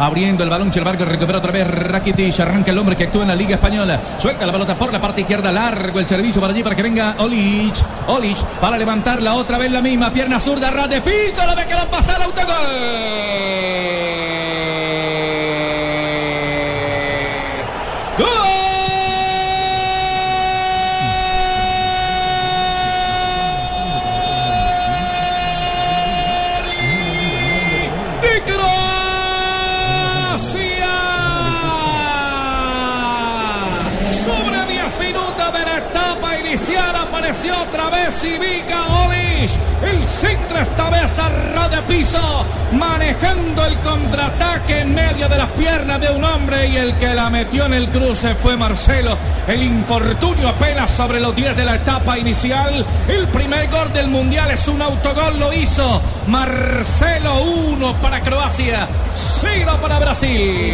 Abriendo el balón, Cherbarco recupera otra vez Rakitic. Arranca el hombre que actúa en la Liga Española. Suelta la pelota por la parte izquierda. Largo el servicio para allí para que venga Olic. Olic para levantarla otra vez la misma. Pierna zurda, ras de piso. La ve que la pasar. Autogol. Apareció otra vez Ivica Olic. El centro esta vez a de piso, manejando el contraataque en medio de las piernas de un hombre y el que la metió en el cruce fue Marcelo. El infortunio apenas sobre los 10 de la etapa inicial. El primer gol del mundial es un autogol, lo hizo Marcelo 1 para Croacia, 0 para Brasil.